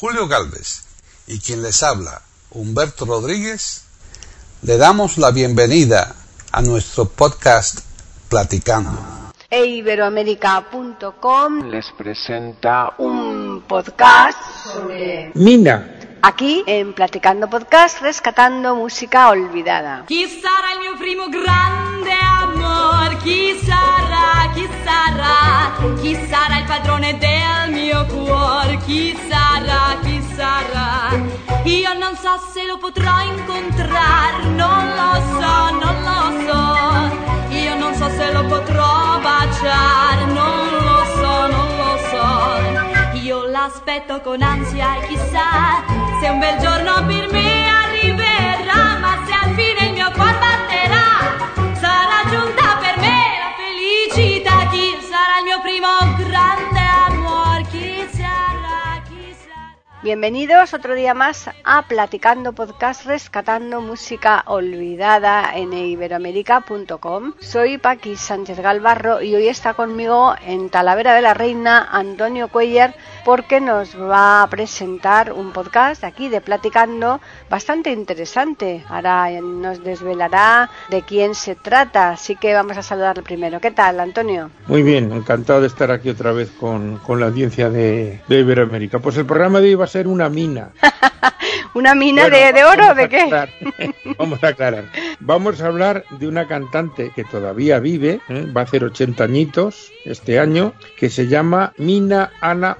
Julio Galvez y quien les habla, Humberto Rodríguez, le damos la bienvenida a nuestro podcast Platicando. E Iberoamérica.com les presenta un podcast sobre Mina. aquí en Platicando Podcast rescatando música olvidada. Chi sarà il mio primo grande? Chi sarà, chi sarà? Chi sarà il padrone del mio cuore? Chi sarà, chi sarà? Io non so se lo potrò incontrare, non lo so, non lo so. Io non so se lo potrò baciare, non lo so, non lo so. Io l'aspetto con ansia e chissà se un bel giorno per me Bienvenidos otro día más a Platicando Podcast rescatando música olvidada en iberoamérica.com. Soy Paqui Sánchez Galvarro y hoy está conmigo en Talavera de la Reina Antonio Cuellar porque nos va a presentar un podcast aquí de Platicando bastante interesante. Ahora nos desvelará de quién se trata, así que vamos a saludarle primero. ¿Qué tal, Antonio? Muy bien, encantado de estar aquí otra vez con, con la audiencia de, de Iberoamérica. Pues el programa de hoy va a ser una mina. ¿Una mina Bueno, de, de oro de qué? aclarar. vamos a aclarar. Vamos a hablar de una cantante que todavía vive, ¿eh? va a hacer 80 añitos este año, que se llama Mina Ana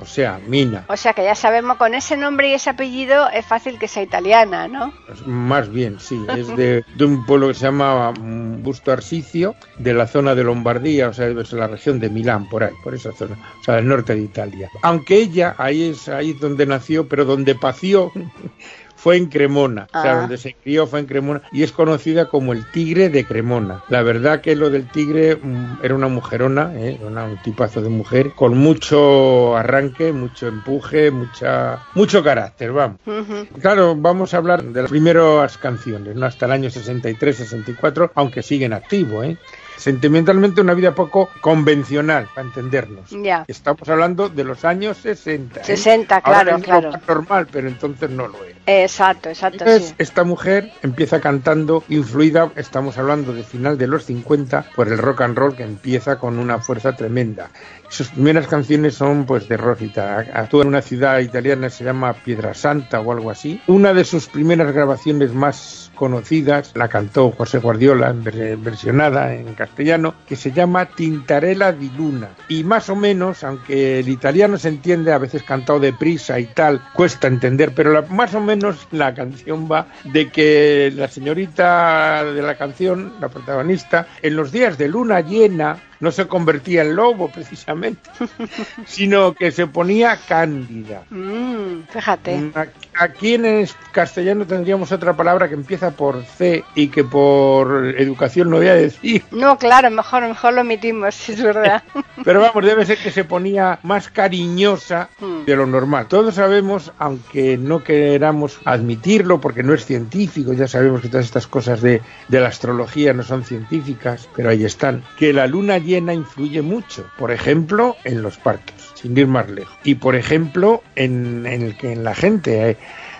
O sea, Mina. O sea que ya sabemos con ese nombre y ese apellido es fácil que sea italiana, ¿no? Más bien, sí, es de, de un pueblo que se llama mm, Busto Arsizio, de la zona de Lombardía, o sea, es la región de Milán, por ahí, por esa zona, o sea, del norte de Italia. Aunque ella, ahí es ahí es donde nació, pero donde pació fue en Cremona, o sea, Ah. donde se crió fue en Cremona y es conocida como el tigre de Cremona. La verdad que lo del tigre mm, era una mujerona, ¿eh? Era un tipazo de mujer, con mucho arranque, mucho empuje, mucha, mucho carácter, vamos. Claro, vamos a hablar de las primeras canciones, ¿no? hasta el año 63-64, aunque siguen activo, ¿eh? Sentimentalmente una vida poco convencional, para entendernos. Ya. Estamos hablando de los años 60. ¿eh? 60, Ahora claro, es claro. más normal, pero entonces no lo era. Exacto, exacto, Entonces, sí. esta mujer empieza cantando influida, estamos hablando de final de los 50, por el rock and roll que empieza con una fuerza tremenda. Sus primeras canciones son pues de Rosita. Actúa en una ciudad italiana se llama Piedrasanta o algo así. Una de sus primeras grabaciones más conocidas la cantó José Guardiola versionada en castellano que se llama Tintarella di Luna. Y más o menos aunque el italiano se entiende a veces cantado deprisa y tal cuesta entender pero la- más o menos la canción va de que la señorita de la canción la protagonista en los días de luna llena no se convertía en lobo precisamente sino que se ponía cándida Mm, fíjate. Aquí en castellano tendríamos otra palabra que empieza por C y que por educación no voy a decir. No, claro, mejor, mejor lo omitimos, si es verdad. Pero vamos, debe ser que se ponía más cariñosa Hmm. de lo normal. Todos sabemos, aunque no queramos admitirlo porque no es científico, ya sabemos que todas estas cosas de, de la astrología no son científicas, pero ahí están, que la luna llena influye mucho. Por ejemplo, en los partos, sin ir más lejos. Y por ejemplo, en, en en la gente. eh,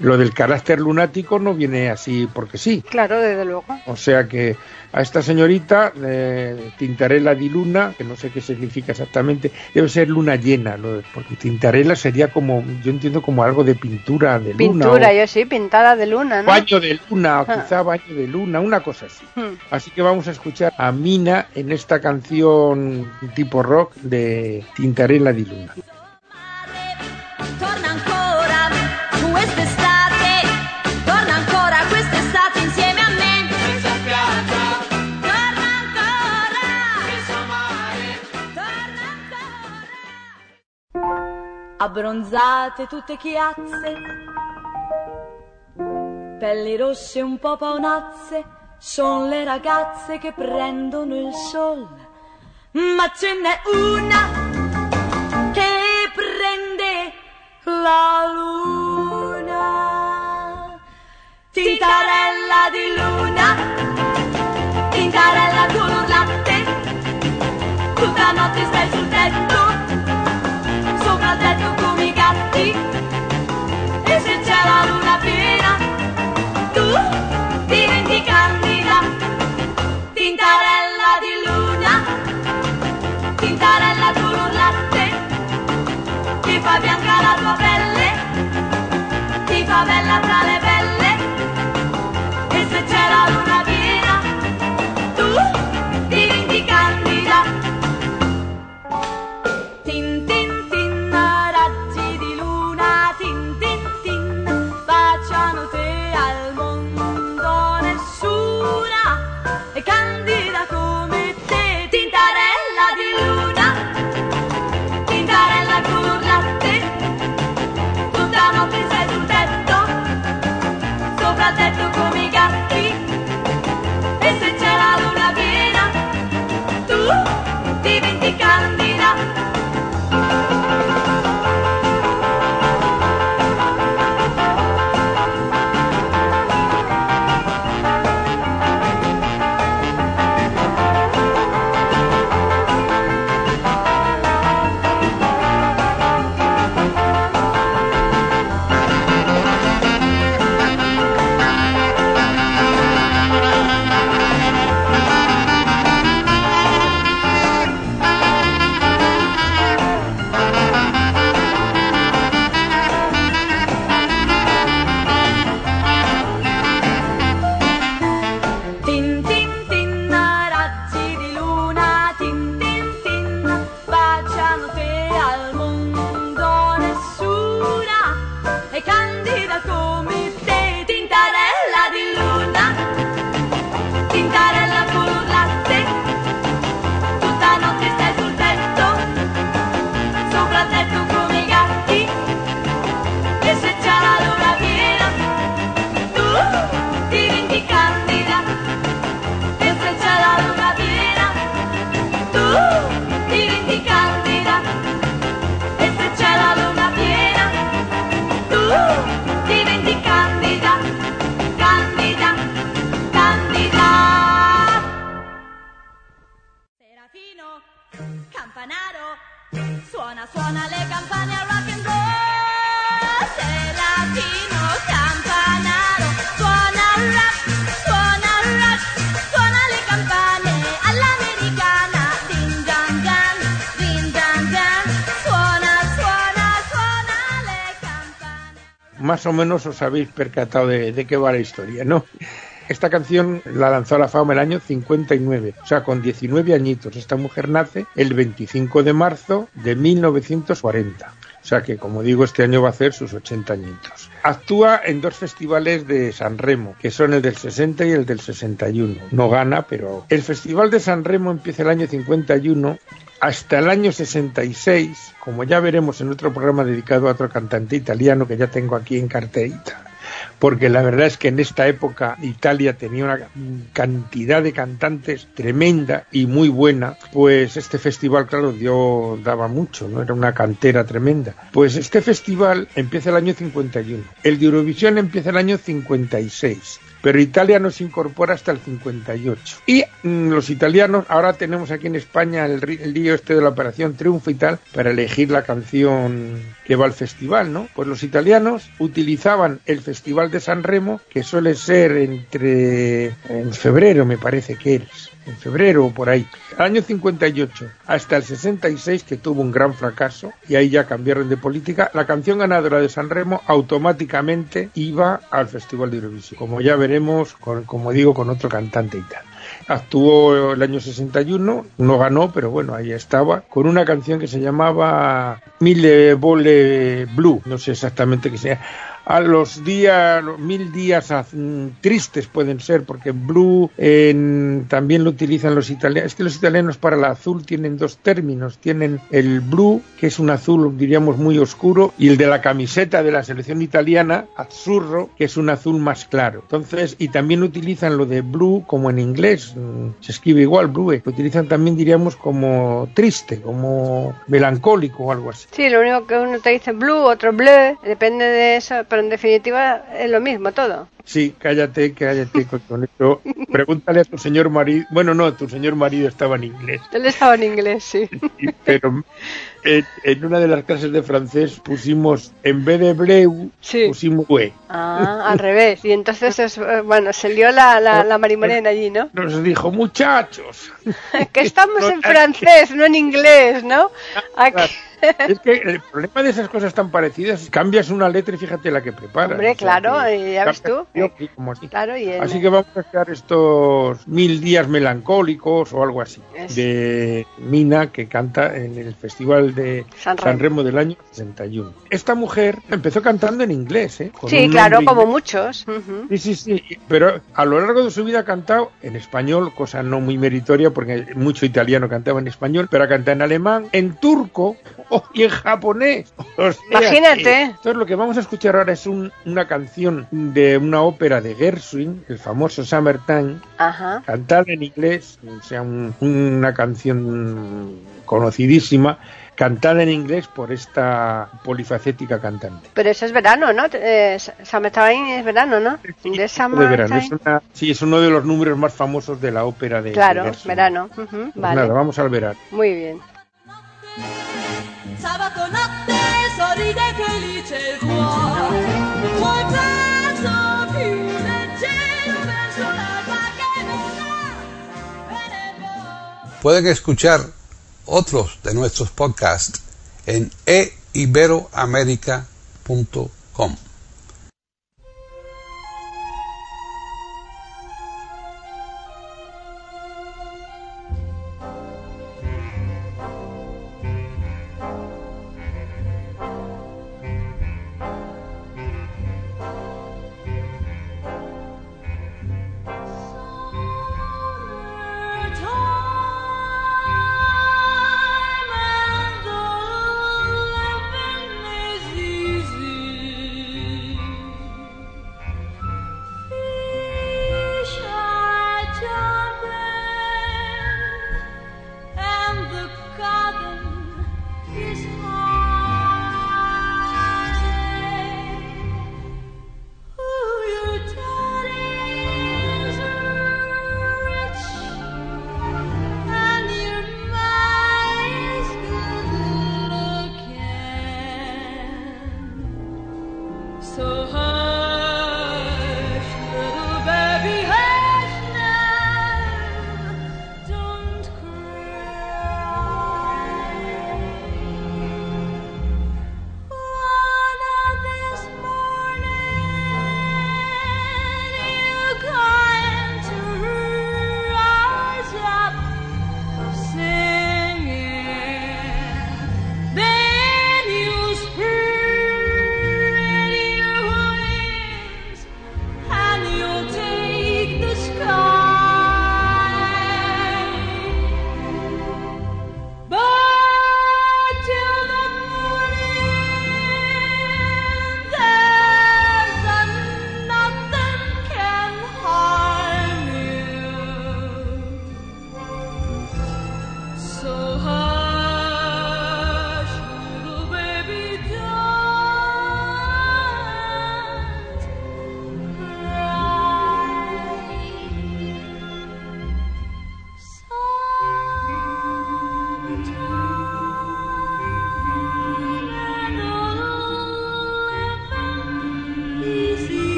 lo del carácter lunático no viene así porque sí. Claro, desde luego. O sea que a esta señorita, eh, Tintarella di Luna, que no sé qué significa exactamente, debe ser luna llena, ¿no? porque Tintarella sería como, yo entiendo como algo de pintura de luna. Pintura, yo sí, pintada de luna, ¿no? Baño de luna, o Ah. quizá baño de luna, una cosa así. Hmm. Así que vamos a escuchar a Mina en esta canción tipo rock de Tintarella di Luna. Abbronzate tutte chiazze, pelli rosse un po' paonazze, son le ragazze che prendono il sole. Ma ce n'è una che prende la luna. Tintarella di luna, tintarella con l'urlante, tutta notte stai sul tetto, sopra il Más o menos os habéis percatado de, de qué va la historia, ¿no? Esta canción la lanzó a la fama el año 59, o sea, con 19 añitos. Esta mujer nace el 25 de marzo de 1940. O sea que, como digo, este año va a hacer sus 80 añitos. Actúa en dos festivales de San Remo, que son el del 60 y el del 61. No gana, pero... El Festival de San Remo empieza el año 51 hasta el año 66, como ya veremos en otro programa dedicado a otro cantante italiano que ya tengo aquí en carterita porque la verdad es que en esta época Italia tenía una cantidad de cantantes tremenda y muy buena, pues este festival, claro, dio, daba mucho, ¿no? Era una cantera tremenda. Pues este festival empieza el año 51, el de Eurovisión empieza el año 56 pero Italia no se incorpora hasta el 58. Y mm, los italianos, ahora tenemos aquí en España el, el lío este de la Operación Triunfo y tal, para elegir la canción que va al festival, ¿no? Pues los italianos utilizaban el Festival de San Remo, que suele ser entre en febrero, me parece que es, en febrero o por ahí. Año 58 hasta el 66, que tuvo un gran fracaso, y ahí ya cambiaron de política, la canción ganadora de San Remo automáticamente iba al Festival de Eurovisión, como ya veremos, con, como digo, con otro cantante y tal. Actuó el año 61, no ganó, pero bueno, ahí estaba, con una canción que se llamaba Mille Vole Blue, no sé exactamente qué sea. A los días, mil días mm, tristes pueden ser, porque blue en- también lo utilizan los italianos. Es que los italianos para el azul tienen dos términos. Tienen el blue, que es un azul, diríamos, muy oscuro, y el de la camiseta de la selección italiana, azzurro, que es un azul más claro. Entonces, y también utilizan lo de blue como en inglés, mm, se escribe igual, blue. Lo utilizan también, diríamos, como triste, como melancólico o algo así. Sí, lo único que uno te dice blue, otro bleu, depende de eso, pero en definitiva es lo mismo todo. Sí, cállate, cállate con, eso. Pregúntale a tu señor marido. Bueno, no, tu señor marido estaba en inglés. Él estaba en inglés, sí. Y- Pero en, en una de las clases de francés pusimos, en vez de bleu, Sí. pusimos bue. Ah, al revés. Y entonces, es, eh, bueno, se lió la, la, la marimorena allí, ¿no? Nos dijo, muchachos. Que estamos en francés, no en inglés, ¿no? Aquí, es que el problema de esas cosas tan parecidas es cambias una letra y fíjate la que preparas. Hombre, O sea, claro, que eh, ya ves tú. cambia y como así. Claro, y el- Así que vamos a crear estos mil días melancólicos o algo así Es- de Mina que canta en el festival de San San Remo. Del año 61. Esta mujer empezó cantando en inglés, ¿eh? Con Sí, claro, como inglés. muchos. ujú. Sí, sí, sí, pero a lo largo de su vida ha cantado en español, cosa no muy meritoria porque mucho italiano cantaba en español, pero ha cantado en alemán, en turco y en japonés. O sea Imagínate. Entonces lo que vamos a escuchar ahora es un- una canción de una ópera de Gershwin, el famoso Summertime, Ajá. cantada en inglés, o sea, un- una canción conocidísima, cantada en inglés por esta polifacética cantante. Pero eso es verano, ¿no? Eh, Summertime es verano, ¿no? De de verano. Es una- sí, es uno de los números más famosos de la ópera de Claro, de verano. ujú, Pues Vale. nada, vamos al verano. Muy bien. Sabato notte sorride felice il cuore, col passo più leggero verso l'alba che verrà. Pueden escuchar otros de nuestros podcasts en eiberoamerica.com.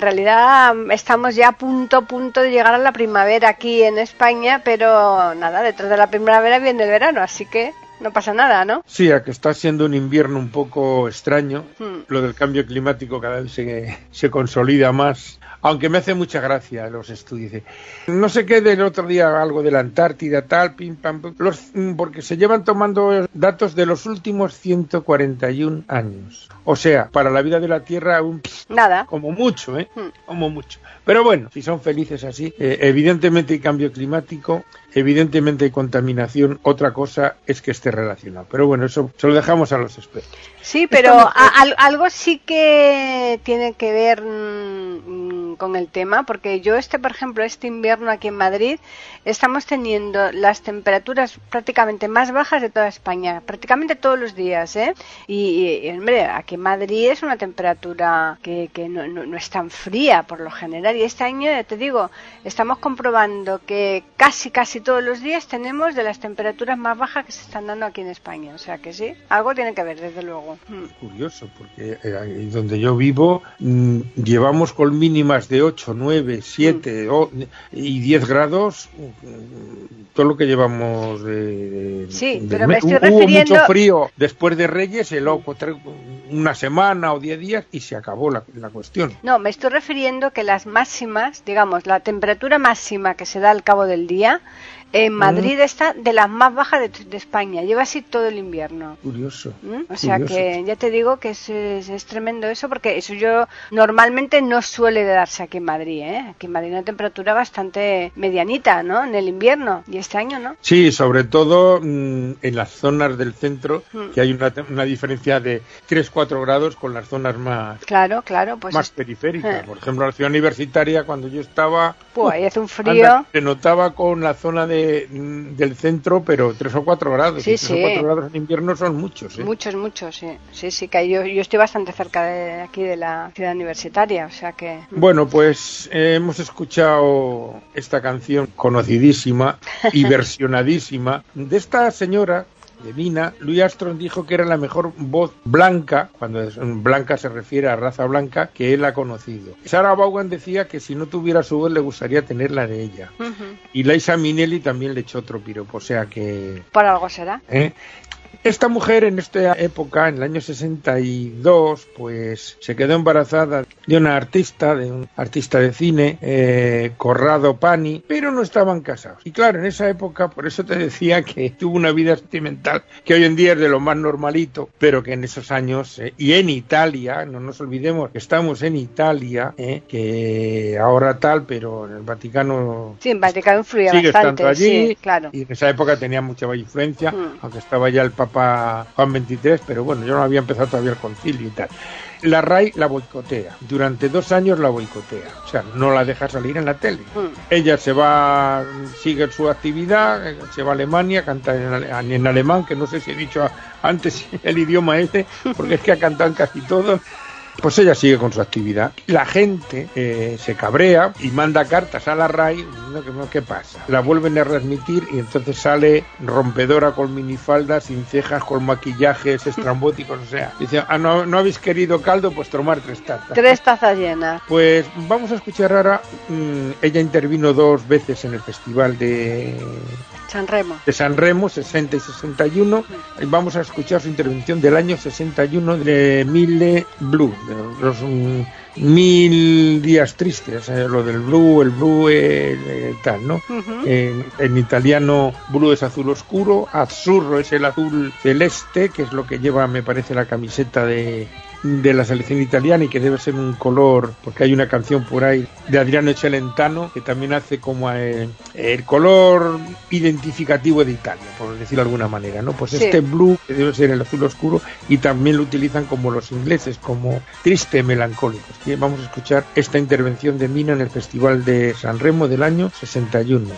En realidad estamos ya a punto, punto de llegar a la primavera aquí en España, pero nada, detrás de la primavera viene el verano, así que no pasa nada, ¿no? Sí, a que está siendo un invierno un poco extraño. Hmm. Lo del cambio climático cada vez se, se consolida más. Aunque me hace mucha gracia los estudios. No sé qué del otro día, algo de la Antártida, tal, pim, pam, los, mm, porque se llevan tomando datos de los últimos 141 años. O sea, para la vida de la Tierra, un Nada. como mucho, ¿eh? Hmm. Como mucho. Pero bueno, si son felices así, eh, evidentemente hay cambio climático, evidentemente hay contaminación, otra cosa es que esté relacionado. Pero bueno, eso se lo dejamos a los expertos. Sí, pero a- algo sí que tiene que ver mm, con el tema, porque yo este, por ejemplo, este invierno aquí en Madrid, estamos teniendo las temperaturas prácticamente más bajas de toda España, prácticamente todos los días, ¿eh? Y, y, hombre, aquí en Madrid es una temperatura que, que no, no- no es tan fría por lo general, y este año, ya te digo, estamos comprobando que casi, casi todos los días tenemos de las temperaturas más bajas que se están dando aquí en España, o sea que sí, algo tiene que ver, desde luego. Mm. Curioso, porque eh, donde yo vivo mm, llevamos con mínimas de 8, 9, 7 o- y 10 grados mm, todo lo que llevamos de... Sí, de pero me- estoy Hubo refiriendo- mucho frío después de Reyes, el una semana o 10 días y se acabó la, la cuestión. No, me estoy refiriendo que las máximas, digamos, la temperatura máxima que se da al cabo del día, en Madrid está de las más bajas de, de España, lleva así todo el invierno. Curioso. ¿Mm? O sea curioso. que ya te digo que es, es- es tremendo eso, porque eso yo normalmente no suele darse aquí en Madrid, ¿eh? Aquí en Madrid una temperatura bastante medianita, ¿no? En el invierno, y este año no. Sí, sobre todo mm, en las zonas del centro, Mm. que hay una, una diferencia de 3-4 grados con las zonas más, Claro, claro, pues más es- periféricas. Eh. Por ejemplo, la ciudad universitaria, cuando yo estaba, pues, ahí hace un anda, frío. se notaba con la zona de, del centro, pero 3 o 4 grados. Sí, y 3 sí. o 4 grados en invierno son muchos. ¿eh? Muchos, muchos, sí. Sí, sí, que yo, yo estoy bastante cerca de aquí de la ciudad universitaria, o sea que... Bueno, pues eh, hemos escuchado esta canción conocidísima y versionadísima de esta señora de Mina. Louis Armstrong dijo que era la mejor voz blanca, cuando blanca se refiere a raza blanca, que él ha conocido. Sarah Vaughan decía que si no tuviera su voz le gustaría tenerla de ella. Y Liza Minnelli también le echó otro piropo, o sea que... Por algo será. ¿eh? Esta mujer en esta época, en el año 62, pues se quedó embarazada de una artista, de un artista de cine, eh, Corrado Pani, pero no estaban casados. Y claro, en esa época, por eso te decía que tuvo una vida sentimental que hoy en día es de lo más normalito, pero que en esos años, eh, y en Italia, no nos olvidemos que estamos en Italia, eh, que ahora tal, pero en el Vaticano Sí, en Vaticano influía sigue bastante, estando allí sí, claro. y en esa época tenía mucha influencia, Mm. aunque estaba ya el Papa Juan XXIII, pero bueno, yo no había empezado todavía el concilio y tal. La RAI la boicotea, durante dos años la boicotea, o sea, no la deja salir en la tele. Mm. Ella se va, sigue su actividad, se va a Alemania, canta en, en alemán, que no sé si he dicho antes el idioma este, porque es que ha cantado en casi todo. Pues ella sigue con su actividad. La gente eh, se cabrea y manda cartas a la RAI diciendo que no, ¿qué pasa? La vuelven a readmitir y entonces sale rompedora con minifaldas, sin cejas, con maquillajes estrambóticos. O sea, dice, ah, no, no habéis querido caldo, pues tomar tres tazas. Tres tazas llenas. Pues vamos a escuchar ahora, mm, ella intervino dos veces en el festival de, San Remo. de San Remo, 60 y 61. Y Vamos a escuchar su intervención del año 61 de Mille Blue, de los mm, mil días tristes, eh, lo del blue, el blue, eh, eh, tal, ¿no? En italiano, blue es azul oscuro, azzurro es el azul celeste, que es lo que lleva, me parece, la camiseta de, de la selección italiana y que debe ser un color, porque hay una canción por ahí de Adriano Celentano que también hace como eh, el color identificativo de Italia, por decirlo de alguna manera, ¿no? Pues Sí. este blue, que debe ser el azul oscuro, y también lo utilizan como los ingleses, como triste, melancólicos. Y vamos a escuchar esta intervención de Mina en el Festival de San Remo del año 61.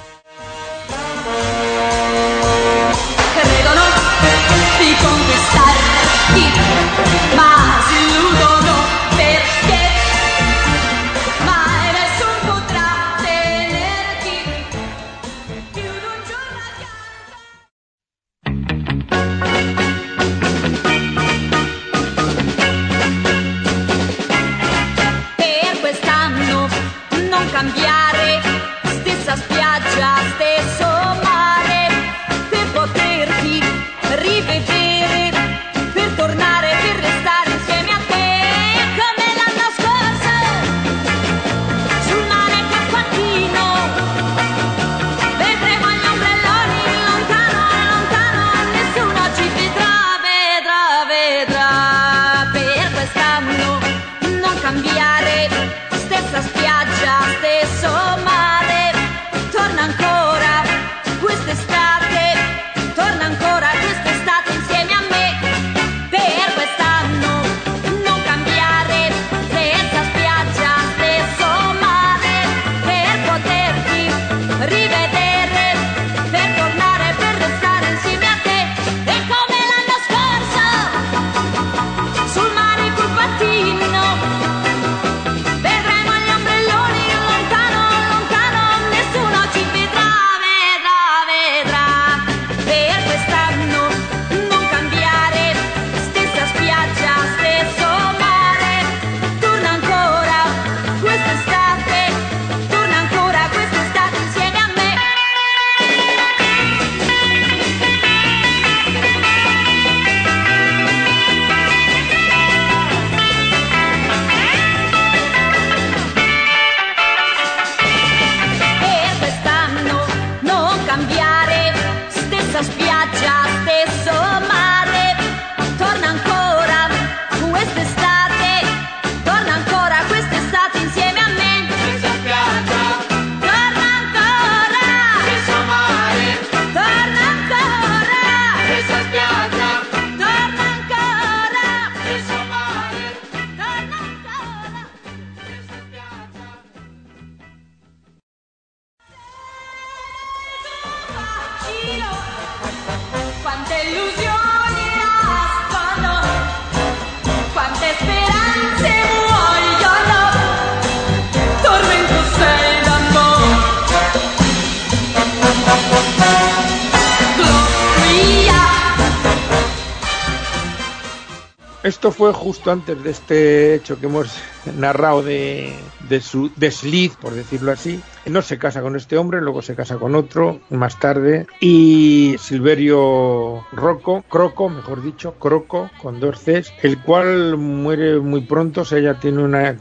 Esto fue justo antes de este hecho que hemos narrado de, de su desliz, por decirlo así. No se casa con este hombre, luego se casa con otro más tarde. Y Silverio Rocco, Croco, mejor dicho, Croco, con dos Cs, el cual muere muy pronto. O ella tiene una,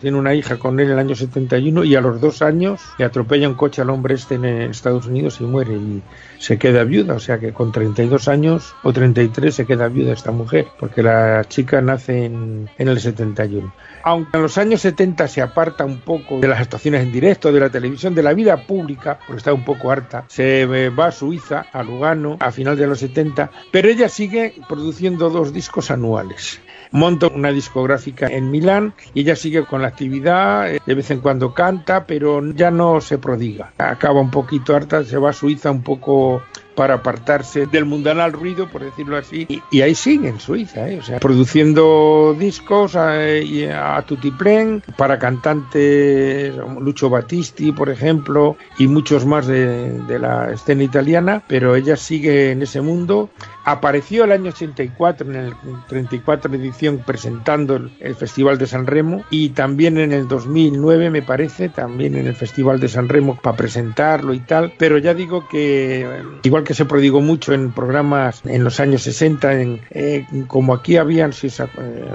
tiene una hija con él en el año 71 y a los dos años le atropella un coche al hombre este en Estados Unidos y muere. Y se queda viuda, o sea que con 32 años o 33 se queda viuda esta mujer, porque la chica nace en, en el 71 aunque en los años 70 se aparta un poco de las actuaciones en directo, de la televisión, de la vida pública, porque está un poco harta, se va a Suiza, a Lugano, a final de los 70, pero ella sigue produciendo dos discos anuales monta una discográfica en Milán y ella sigue con la actividad, eh, de vez en cuando canta, pero ya no se prodiga. Acaba un poquito harta, se va a Suiza un poco para apartarse del mundanal ruido, por decirlo así, y, ahí sigue en Suiza, ¿eh? o sea, produciendo discos a, a tutiplén para cantantes, Lucho Battisti, por ejemplo, y muchos más de, de la escena italiana, pero ella sigue en ese mundo Apareció el año 84 en el 34 edición presentando el, Festival de San Remo y también en el 2009 me parece, también en el Festival de San Remo para presentarlo y tal, pero ya digo que igual que se prodigó mucho en programas en los años 60, en, eh, como aquí habían, si os, eh,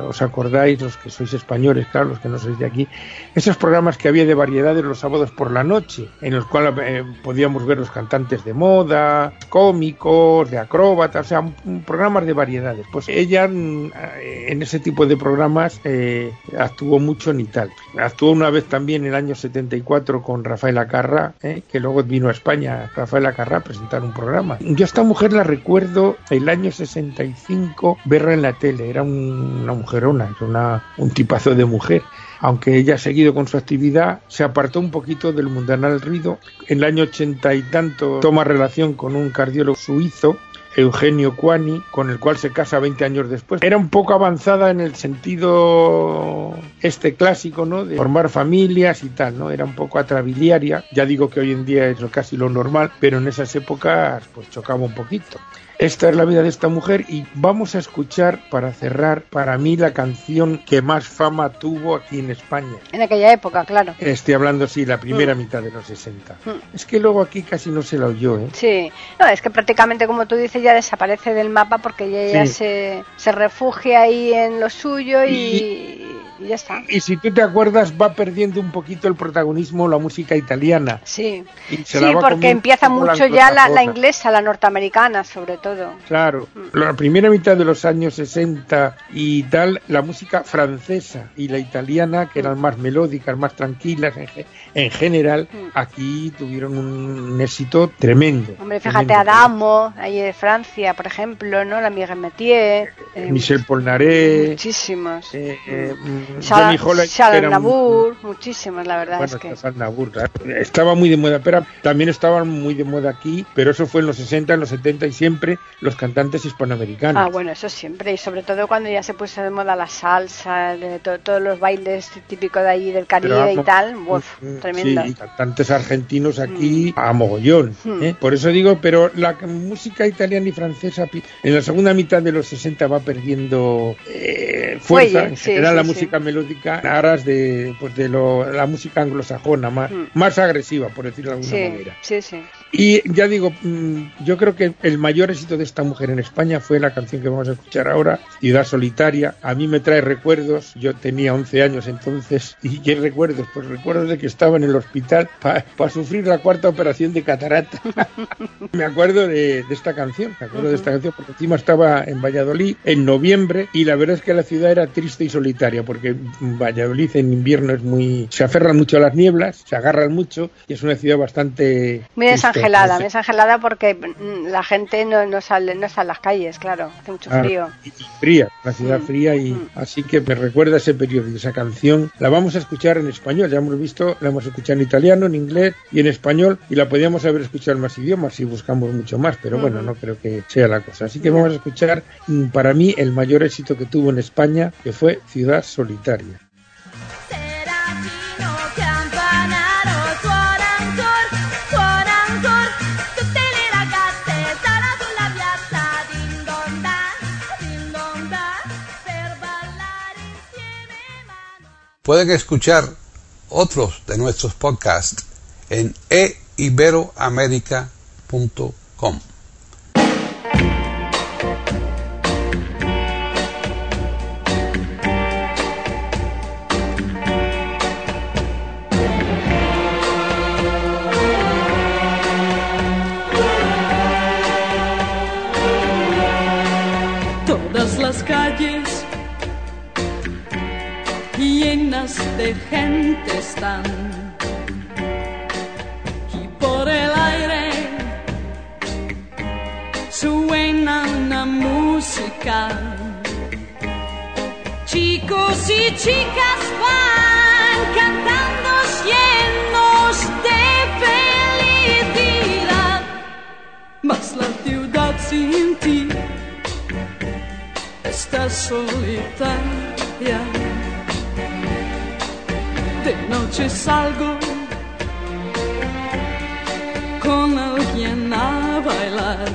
os, acordáis, los que sois españoles, claro, los que no sois de aquí, esos programas que había de variedades los sábados por la noche, en los cuales eh, podíamos ver los cantantes de moda, cómicos, de acróbatas, o sea, programas de variedades. Pues ella mm, en ese tipo de programas eh, actuó mucho en Italia. Actuó una vez también en el año 74 con Rafael Acarra, eh, que luego vino a España Rafael Acarra a presentar un programa. Yo a esta mujer la recuerdo el año 65 verla en la tele. Era una mujerona, una, un tipazo de mujer aunque ella ha seguido con su actividad, se apartó un poquito del mundanal ruido. En el año ochenta y tanto toma relación con un cardiólogo suizo Eugenio Cuani, con el cual se casa 20 años después. Era un poco avanzada en el sentido este clásico, ¿no? De formar familias y tal, ¿no? Era un poco atrabiliaria. Ya digo que hoy en día es casi lo normal, pero en esas épocas pues chocaba un poquito. Esta es la vida de esta mujer y vamos a escuchar para cerrar para mí la canción que más fama tuvo aquí en España. En aquella época, claro. Estoy hablando, sí, la primera mm. mitad de los 60. Mm. Es que luego aquí casi no se la oyó, ¿eh? Sí, no, es que prácticamente como tú dices ya desaparece del mapa porque ella se, se refugia ahí en lo suyo y y ya está. Y si tú te acuerdas, va perdiendo un poquito el protagonismo la música italiana. Sí, sí porque empieza mucho ya la, inglesa, la norteamericana, sobre todo. Claro, mm. la primera mitad de los años 60 y tal, la música francesa y la italiana, que eran más melódicas, más tranquilas en, general, mm. aquí tuvieron un, éxito tremendo. Hombre, fíjate, Adamo, ahí de Francia, por ejemplo, ¿no? La Miguel Metier. Eh, Michel Polnareff. Muchísimos. Eh, eh, Nabur, muchísimas, la verdad es que. estaba muy de moda, pero también estaban muy de moda aquí, pero eso fue en los 60, en los 70 y siempre los cantantes hispanoamericanos. Ah, bueno, eso siempre, y sobre todo cuando ya se puso de moda la salsa, de todos los bailes típicos de allí del Caribe y tal, uf, mm, tremendo. Sí, cantantes argentinos aquí mm. a mogollón. Mm. ¿eh? Por eso digo, pero la música italiana y francesa en la segunda mitad de los 60 va perdiendo eh, fuerza, en general la música melódica aras de, pues de lo, la música anglosajona, más, mm. más agresiva, por decirlo de alguna manera. Sí, sí. Y ya digo, mm, yo creo que el mayor éxito de esta mujer en España fue la canción que vamos a escuchar ahora, Ciudad Solitaria. A mí me trae recuerdos, yo tenía 11 años entonces, ¿y qué recuerdos? Pues recuerdos de que estaba en el hospital para sufrir la cuarta operación de catarata. me acuerdo de, esta canción, me acuerdo de esta canción, porque encima estaba en Valladolid en noviembre y la verdad es que la ciudad era triste y solitaria, porque Valladolid en invierno es muy... se aferran mucho a las nieblas, se agarran mucho y es una ciudad bastante... Muy desangelada, muy desangelada porque mm, la gente no, no sale no está en las calles, claro, hace mucho ah, frío. y, fría, la ciudad mm, fría y mm. así que me recuerda ese periodo y esa canción. La vamos a escuchar en español, ya hemos visto, la hemos escuchado en italiano, en inglés y en español y la podíamos haber escuchado en más idiomas si buscamos mucho más, pero bueno, no creo que sea la cosa. Así que vamos a escuchar para mí el mayor éxito que tuvo en España, que fue Ciudad Solitaria. Pueden escuchar otros de nuestros podcasts en eiberoamerica.com. Todas las calles llenas de gente están y por el aire suena una música. Chicos y chicas van cantando llenos de felicidad, mas la ciudad sin ti está solitaria. De noche salgo con alguien a bailar.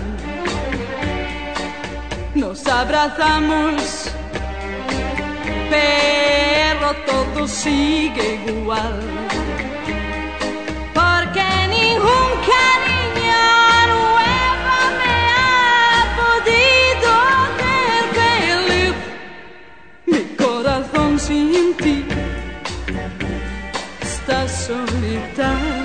Nos abrazamos, pero todo sigue igual. cerita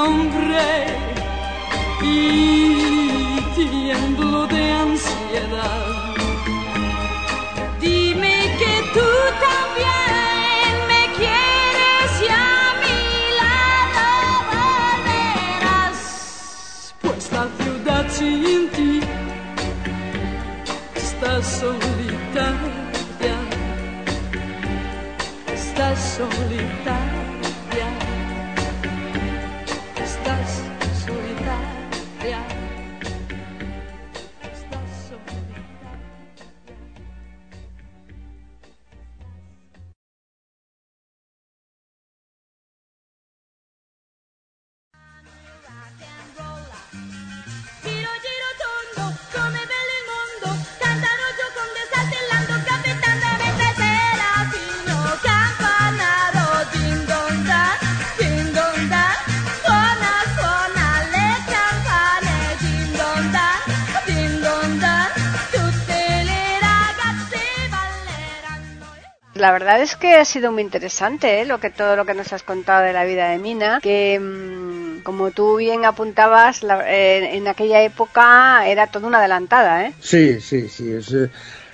nombre y tiemblo de ansiedad. La verdad es que ha sido muy interesante ¿eh? lo que todo lo que nos has contado de la vida de Mina, que mm, como tú bien apuntabas, la- eh, en aquella época era toda una adelantada, ¿eh? Sí, sí, sí. Eh,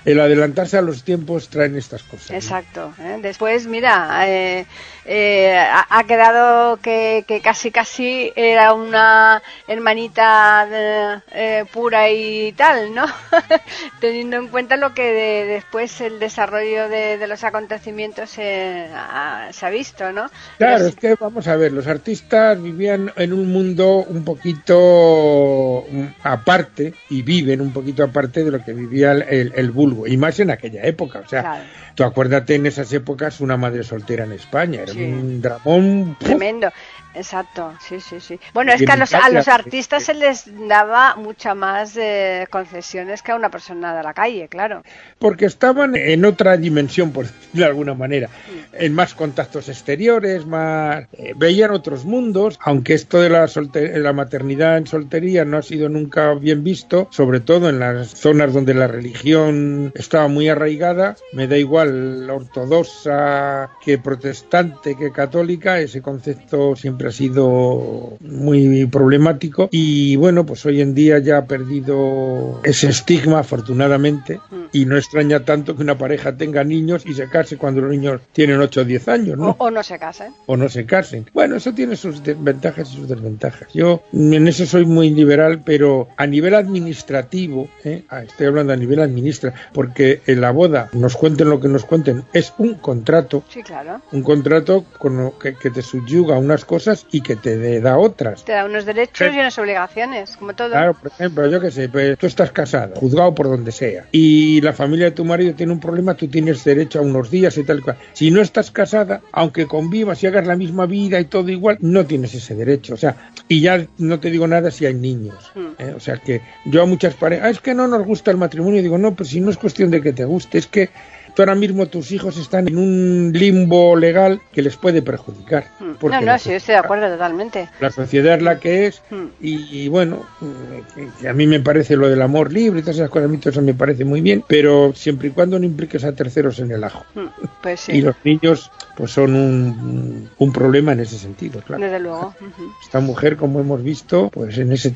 el adelantarse a los tiempos traen estas cosas. Exacto. ¿eh? Después, mira, eh, eh, ha, quedado que, que casi casi era una hermanita de- eh, pura y tal, ¿no? Teniendo en cuenta lo que de- después el desarrollo de, de los acontecimientos eh, ha- se ha visto, ¿no? Claro, Pero es que vamos a ver, los artistas vivían en un mundo un poquito mm, aparte y viven un poquito aparte de lo que vivía el, el- el vulgo, y más en aquella época. O sea, Claro. tú acuérdate en esas épocas una madre soltera en España, era Sí. un dramón. ¡puf! Tremendo, exacto, sí, sí, sí. Bueno, es que a los, a los artistas se les daba mucha más eh, concesiones que a una persona de la calle, claro. porque estaban en otra dimensión, por decirlo de alguna manera, en más contactos exteriores, más eh, veían otros mundos, aunque esto de la, solte- la maternidad en soltería no ha sido nunca bien visto, sobre todo en las zonas donde la religión estaba muy arraigada, me da igual ortodoxa que protestante que católica, ese concepto siempre ha sido muy problemático y bueno, pues hoy en día ya ha perdido ese estigma afortunadamente. Y no extraña tanto que una pareja tenga niños y se case cuando los niños tienen 8 o 10 años, ¿no? O, o no se casen. o no se casen. Bueno, eso tiene sus ventajas y sus desventajas. Yo en eso soy muy liberal, pero a nivel administrativo, ¿eh? Ah, estoy hablando a nivel administrativo, porque en la boda, nos cuenten lo que nos cuenten, es un contrato, Sí, claro. un contrato con lo que, que te subyuga unas cosas y que te de- da otras. Te da unos derechos Sí. y unas obligaciones, como todo. Claro, por ejemplo, yo qué sé, pues tú estás casado, juzgado por donde sea, y la familia de tu marido tiene un problema, tú tienes derecho a unos días y tal cual. Si no estás casada, aunque convivas y hagas la misma vida y todo igual, no tienes ese derecho. O sea, y ya no te digo nada si hay niños. Mm. ¿eh? O sea que yo a muchas parejas, "Ah, es que no nos gusta el matrimonio, digo, no, pues si no es cuestión de que te guste, es que ahora mismo tus hijos están en un limbo legal que les puede perjudicar. Mm. porque No, no, sí, estoy de acuerdo totalmente. la sociedad es la que es Mm. y, y bueno, a mí me parece lo del amor libre y todas esas cosas, a mí todo eso me parece muy bien, pero siempre y cuando no impliques a terceros en el ajo. Mm, Pues sí, Y los niños pues son un, un problema en ese sentido, claro. desde luego. Esta mujer, como hemos visto, pues en ese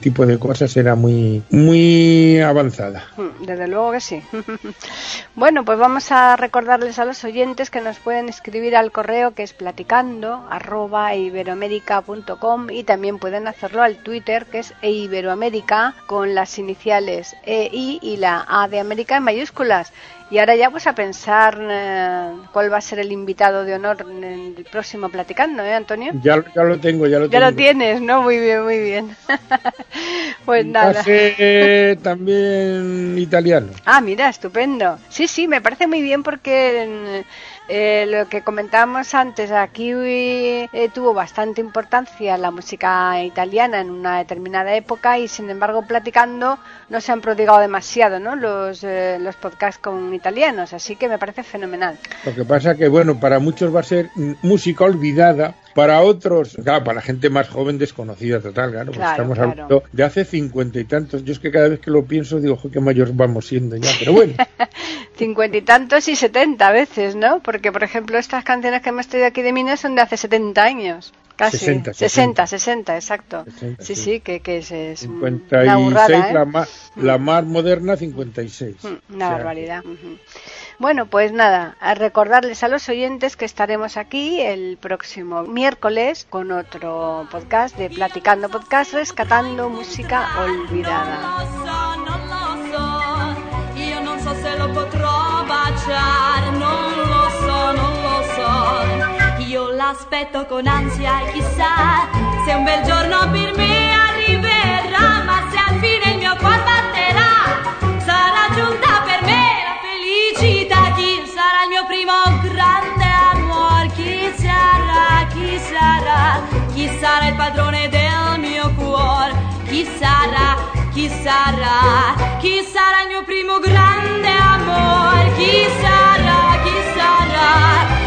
tipo de cosas era muy, muy avanzada. Desde luego que sí. bueno, pues vamos a recordarles a los oyentes que nos pueden escribir al correo que es platicando arroba y también pueden hacerlo al Twitter que es iberoamérica con las iniciales EI y la A de América en mayúsculas. Y ahora ya pues a pensar eh, cuál va a ser el invitado de honor en el próximo platicando, ¿eh, Antonio? Ya, ya lo tengo, ya lo Ya tengo. lo tienes, ¿no? Muy bien, muy bien. pues nada. ser también italiano. Ah, mira, estupendo. Sí, sí, me parece muy bien porque eh, lo que comentábamos antes, aquí eh, tuvo bastante importancia la música italiana en una determinada época y sin embargo platicando no se han prodigado demasiado ¿no? los, eh, los podcasts con italianos, así que me parece fenomenal. Lo que pasa que, bueno, para muchos va a ser música olvidada, para otros, claro, para la gente más joven desconocida total, claro, pues Claro, estamos claro. hablando de hace cincuenta y tantos. Yo es que cada vez que lo pienso digo, "Jo, qué mayores vamos siendo ya, pero bueno, Cincuenta y tantos y setenta veces, ¿no? Porque, por ejemplo, estas canciones que hemos traído aquí de Minas son de hace 70 años. Casi. 60, 60, 60, exacto. 60, sí, sí. sí, que, que es, es una 56, burrada, ¿eh? la, más, la más moderna 56. Mm, O Una sea, barbaridad. ujú. Bueno, pues nada, a recordarles a los oyentes que estaremos aquí el próximo miércoles con otro podcast de Platicando Podcast, rescatando música olvidada. Baciare, non lo so, non lo so, io l'aspetto con ansia e chissà se un bel giorno per me arriverà, ma se al fine il mio cuore batterà, sarà giunta per me la felicità, chi sarà il mio primo grande amor, chi sarà, chi sarà, chi sarà il padrone del mio cuore, chi sarà, chi sarà, chi sarà il mio primo grande amore, chi sarà, chi sarà,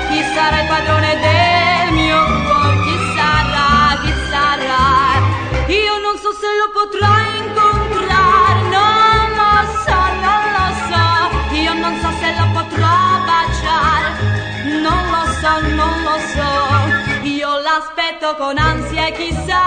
chi sarà il padrone del mio cuore, chi sarà, chi sarà, io non so se lo potrò incontrare, non lo so, non lo so, io non so se lo potrò baciare, non lo so, non lo so, io l'aspetto con ansia e chissà